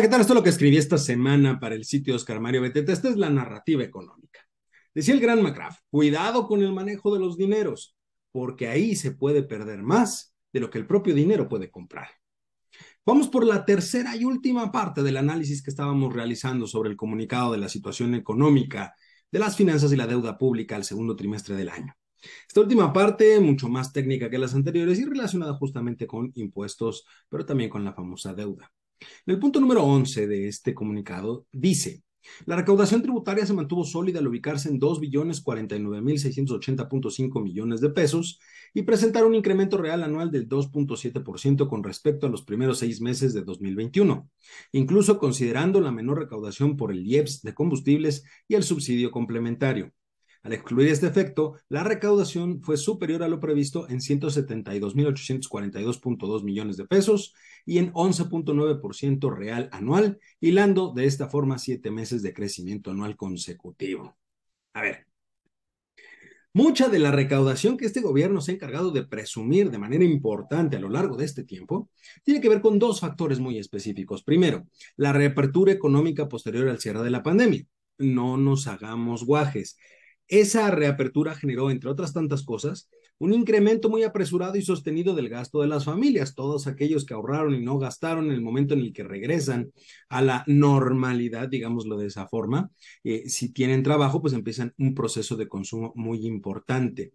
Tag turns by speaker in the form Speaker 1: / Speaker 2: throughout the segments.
Speaker 1: ¿qué tal? Esto es lo que escribí esta semana para el sitio Oscar Mario Beteta. Esta es la narrativa económica. Decía el gran McCraft, cuidado con el manejo de los dineros, porque ahí se puede perder más de lo que el propio dinero puede comprar. Vamos por la tercera y última parte del análisis que estábamos realizando sobre el comunicado de la situación económica de las finanzas y la deuda pública al segundo trimestre del año. Esta última parte, mucho más técnica que las anteriores y relacionada justamente con impuestos, pero también con la famosa deuda. En el punto número 11 de este comunicado dice, la recaudación tributaria se mantuvo sólida al ubicarse en 2.49.680.5 millones de pesos y presentar un incremento real anual del 2.7% con respecto a los primeros seis meses de 2021, incluso considerando la menor recaudación por el IEPS de combustibles y el subsidio complementario. Al excluir este efecto, la recaudación fue superior a lo previsto en 172.842.2 millones de pesos y en 11.9% real anual, hilando de esta forma siete meses de crecimiento anual consecutivo. A ver, Mucha de la recaudación que este gobierno se ha encargado de presumir de manera importante a lo largo de este tiempo tiene que ver con dos factores muy específicos. Primero, la reapertura económica posterior al cierre de la pandemia. No nos hagamos guajes. Esa reapertura generó, entre otras tantas cosas, un incremento muy apresurado y sostenido del gasto de las familias. Todos aquellos que ahorraron y no gastaron en el momento en el que regresan a la normalidad, digámoslo de esa forma, eh, si tienen trabajo, pues empiezan un proceso de consumo muy importante.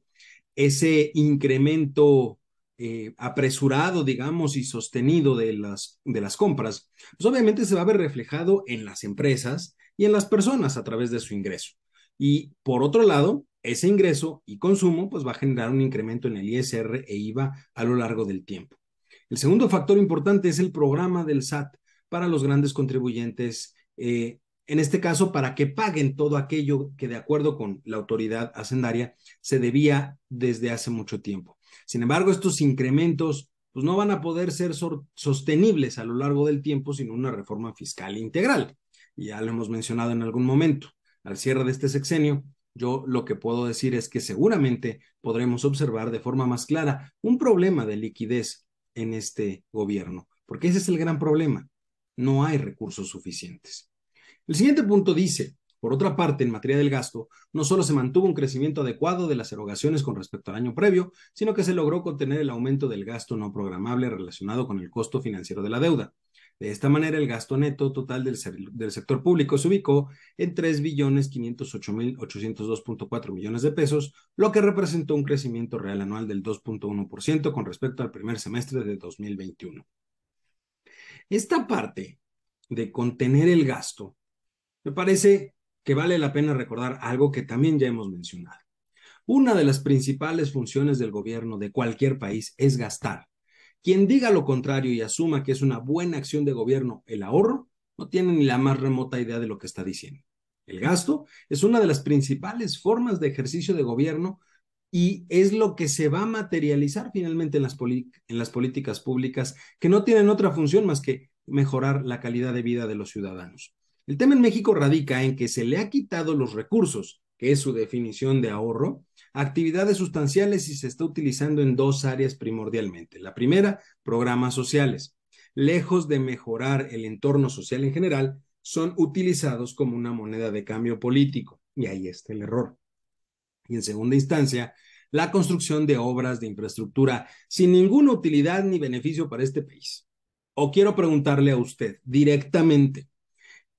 Speaker 1: Ese incremento eh, apresurado, digamos, y sostenido de las, de las compras, pues obviamente se va a ver reflejado en las empresas y en las personas a través de su ingreso. Y por otro lado, ese ingreso y consumo pues va a generar un incremento en el ISR e IVA a lo largo del tiempo. El segundo factor importante es el programa del SAT para los grandes contribuyentes, eh, en este caso para que paguen todo aquello que de acuerdo con la autoridad hacendaria se debía desde hace mucho tiempo. Sin embargo, estos incrementos pues no van a poder ser sostenibles a lo largo del tiempo sin una reforma fiscal integral. Ya lo hemos mencionado en algún momento al cierre de este sexenio, yo lo que puedo decir es que seguramente podremos observar de forma más clara un problema de liquidez en este gobierno, porque ese es el gran problema. No hay recursos suficientes. El siguiente punto dice, por otra parte, en materia del gasto, no solo se mantuvo un crecimiento adecuado de las erogaciones con respecto al año previo, sino que se logró contener el aumento del gasto no programable relacionado con el costo financiero de la deuda. De esta manera, el gasto neto total del, sector público se ubicó en 3.508.802.4 millones de pesos, lo que representó un crecimiento real anual del 2.1% con respecto al primer semestre de 2021. Esta parte de contener el gasto, me parece que vale la pena recordar algo que también ya hemos mencionado. Una de las principales funciones del gobierno de cualquier país es gastar quien diga lo contrario y asuma que es una buena acción de gobierno el ahorro, no tiene ni la más remota idea de lo que está diciendo. El gasto es una de las principales formas de ejercicio de gobierno y es lo que se va a materializar finalmente en las, en las políticas públicas que no tienen otra función más que mejorar la calidad de vida de los ciudadanos. El tema en México radica en que se le ha quitado los recursos, que es su definición de ahorro, actividades sustanciales y se está utilizando en dos áreas primordialmente. La primera, programas sociales. Lejos de mejorar el entorno social en general, son utilizados como una moneda de cambio político. Y ahí está el error. Y en segunda instancia, la construcción de obras de infraestructura sin ninguna utilidad ni beneficio para este país. O quiero preguntarle a usted directamente,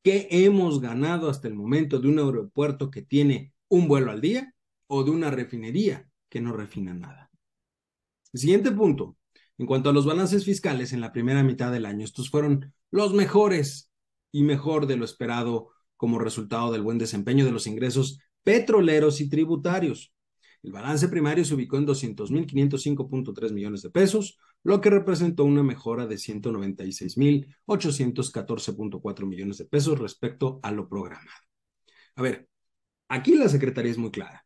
Speaker 1: ¿qué hemos ganado hasta el momento de un aeropuerto que tiene un vuelo al día o de una refinería que no refina nada. El siguiente punto, en cuanto a los balances fiscales en la primera mitad del año, estos fueron los mejores y mejor de lo esperado como resultado del buen desempeño de los ingresos petroleros y tributarios. El balance primario se ubicó en 200.505.3 millones de pesos, lo que representó una mejora de 196.814.4 millones de pesos respecto a lo programado. A ver, aquí la Secretaría es muy clara.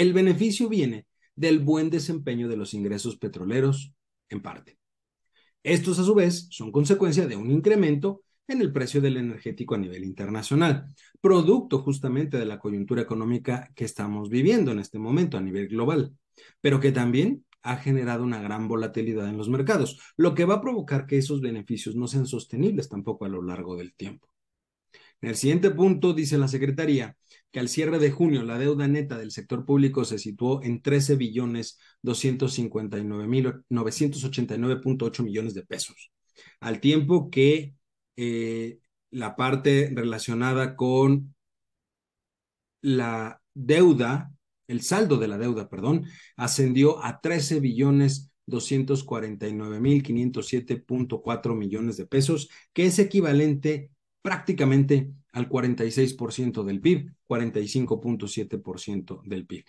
Speaker 1: El beneficio viene del buen desempeño de los ingresos petroleros, en parte. Estos, a su vez, son consecuencia de un incremento en el precio del energético a nivel internacional, producto justamente de la coyuntura económica que estamos viviendo en este momento a nivel global, pero que también ha generado una gran volatilidad en los mercados, lo que va a provocar que esos beneficios no sean sostenibles tampoco a lo largo del tiempo. En el siguiente punto dice la Secretaría que al cierre de junio la deuda neta del sector público se situó en 13 billones 259 mil 989.8 millones de pesos, al tiempo que eh, la parte relacionada con la deuda, el saldo de la deuda, perdón, ascendió a 13 billones 249 mil 507.4 millones de pesos, que es equivalente prácticamente al 46% del PIB, 45.7% del PIB.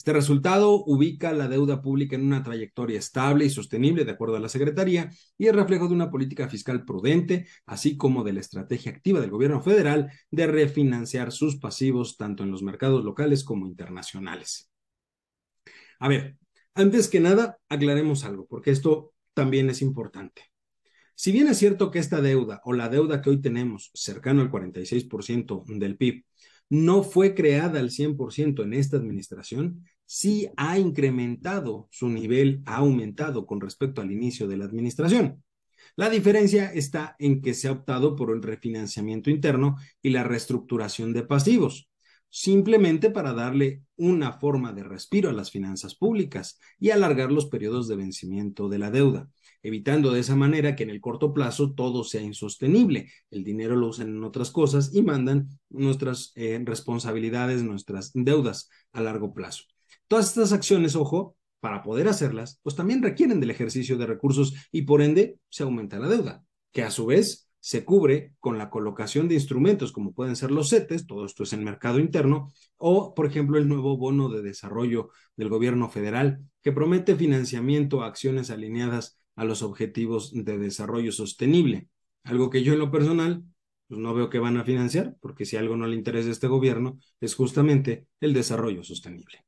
Speaker 1: Este resultado ubica la deuda pública en una trayectoria estable y sostenible, de acuerdo a la Secretaría, y es reflejo de una política fiscal prudente, así como de la estrategia activa del gobierno federal de refinanciar sus pasivos tanto en los mercados locales como internacionales. A ver, antes que nada, aclaremos algo, porque esto también es importante. Si bien es cierto que esta deuda o la deuda que hoy tenemos, cercano al 46% del PIB, no fue creada al 100% en esta administración, sí ha incrementado su nivel, ha aumentado con respecto al inicio de la administración. La diferencia está en que se ha optado por el refinanciamiento interno y la reestructuración de pasivos, simplemente para darle una forma de respiro a las finanzas públicas y alargar los periodos de vencimiento de la deuda evitando de esa manera que en el corto plazo todo sea insostenible. El dinero lo usan en otras cosas y mandan nuestras eh, responsabilidades, nuestras deudas a largo plazo. Todas estas acciones, ojo, para poder hacerlas, pues también requieren del ejercicio de recursos y por ende se aumenta la deuda, que a su vez se cubre con la colocación de instrumentos como pueden ser los CETES, todo esto es en mercado interno, o por ejemplo el nuevo bono de desarrollo del gobierno federal que promete financiamiento a acciones alineadas a los objetivos de desarrollo sostenible. Algo que yo en lo personal pues no veo que van a financiar, porque si algo no le interesa a este gobierno es justamente el desarrollo sostenible.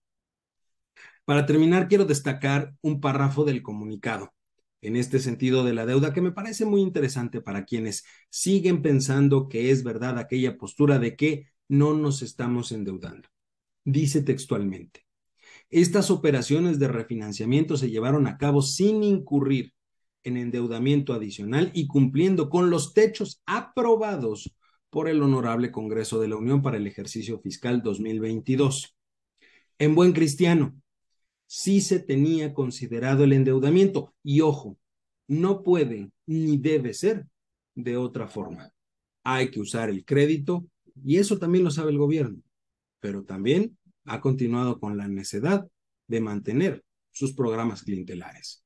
Speaker 1: Para terminar, quiero destacar un párrafo del comunicado en este sentido de la deuda que me parece muy interesante para quienes siguen pensando que es verdad aquella postura de que no nos estamos endeudando. Dice textualmente, estas operaciones de refinanciamiento se llevaron a cabo sin incurrir en endeudamiento adicional y cumpliendo con los techos aprobados por el Honorable Congreso de la Unión para el ejercicio fiscal 2022. En buen cristiano, sí se tenía considerado el endeudamiento y ojo, no puede ni debe ser de otra forma. Hay que usar el crédito y eso también lo sabe el gobierno, pero también ha continuado con la necedad de mantener sus programas clientelares.